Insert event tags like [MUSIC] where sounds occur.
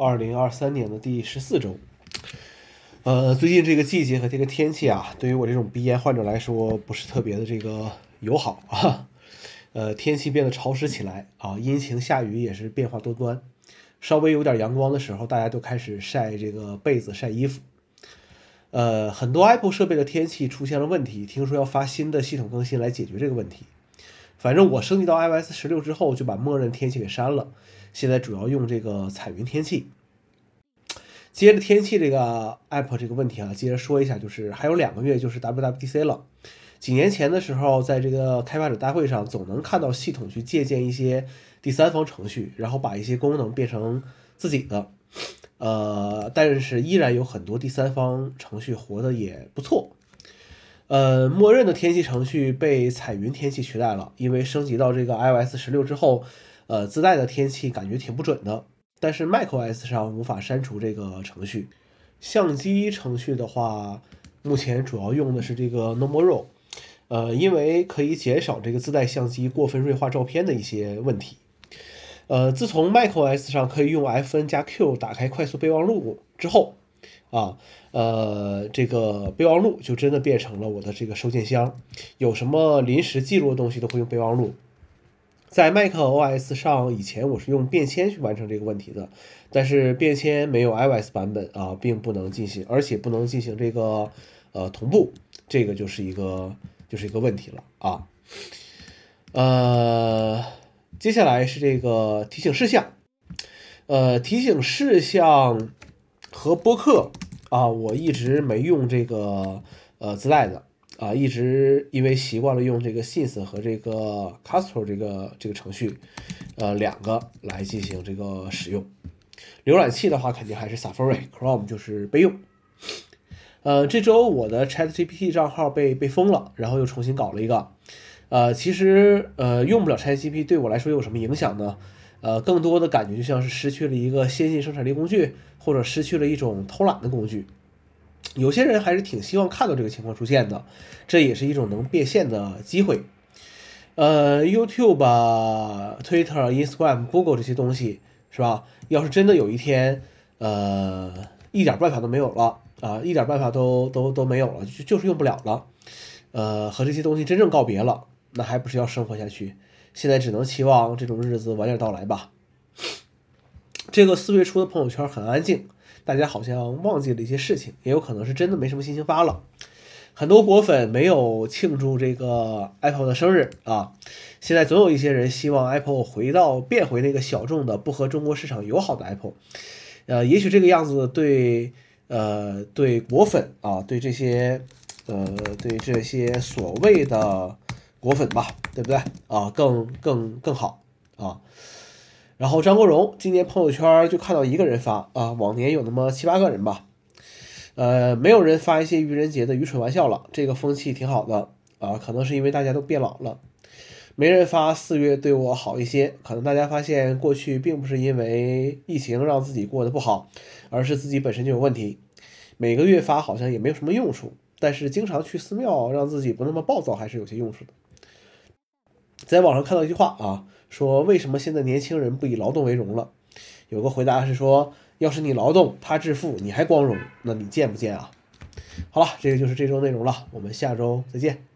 二零二三年的第十四周。呃，最近这个季节和这个天气啊，对于我这种鼻炎患者来说，不是特别的这个友好啊。呃，天气变得潮湿起来啊，阴晴下雨也是变化多端。稍微有点阳光的时候，大家都开始晒这个被子、晒衣服。呃，很多 Apple 设备的天气出现了问题，听说要发新的系统更新来解决这个问题。反正我升级到 iOS 十六之后，就把默认天气给删了，现在主要用这个彩云天气。接着天气这个 App 这个问题啊，接着说一下，就是还有两个月就是 WWDC 了。几年前的时候，在这个开发者大会上，总能看到系统去借鉴一些第三方程序，然后把一些功能变成自己的。呃，但是依然有很多第三方程序活得也不错。呃，默认的天气程序被彩云天气取代了，因为升级到这个 iOS 十六之后，呃，自带的天气感觉挺不准的。但是 macOS 上无法删除这个程序。相机程序的话，目前主要用的是这个 Normal Raw。呃，因为可以减少这个自带相机过分锐化照片的一些问题。呃，自从 macOS 上可以用 Fn 加 Q 打开快速备忘录之后，啊，呃，这个备忘录就真的变成了我的这个收件箱，有什么临时记录的东西都会用备忘录。在 macOS 上，以前我是用便签去完成这个问题的，但是便签没有 iOS 版本啊，并不能进行，而且不能进行这个呃同步，这个就是一个。就是一个问题了啊，呃，接下来是这个提醒事项，呃，提醒事项和播客啊，我一直没用这个呃自带的啊，一直因为习惯了用这个 Sys 和这个 Castro 这个这个程序，呃，两个来进行这个使用。浏览器的话，肯定还是 Safari，Chrome [LAUGHS] 就是备用。呃，这周我的 ChatGPT 账号被被封了，然后又重新搞了一个。呃，其实呃用不了 ChatGPT 对我来说有什么影响呢？呃，更多的感觉就像是失去了一个先进生产力工具，或者失去了一种偷懒的工具。有些人还是挺希望看到这个情况出现的，这也是一种能变现的机会。呃，YouTube、Twitter、Instagram、Google 这些东西是吧？要是真的有一天，呃，一点办法都没有了。啊，一点办法都都都没有了，就就是用不了了，呃，和这些东西真正告别了，那还不是要生活下去？现在只能期望这种日子晚点到来吧。这个四月初的朋友圈很安静，大家好像忘记了一些事情，也有可能是真的没什么心情发了。很多果粉没有庆祝这个 Apple 的生日啊，现在总有一些人希望 Apple 回到变回那个小众的、不和中国市场友好的 Apple，呃，也许这个样子对。呃，对果粉啊，对这些，呃，对这些所谓的果粉吧，对不对啊？更更更好啊。然后张国荣今年朋友圈就看到一个人发啊，往年有那么七八个人吧，呃，没有人发一些愚人节的愚蠢玩笑了，这个风气挺好的啊。可能是因为大家都变老了，没人发四月对我好一些，可能大家发现过去并不是因为疫情让自己过得不好。而是自己本身就有问题，每个月发好像也没有什么用处，但是经常去寺庙让自己不那么暴躁还是有些用处的。在网上看到一句话啊，说为什么现在年轻人不以劳动为荣了？有个回答是说，要是你劳动他致富，你还光荣，那你贱不贱啊？好了，这个就是这周内容了，我们下周再见。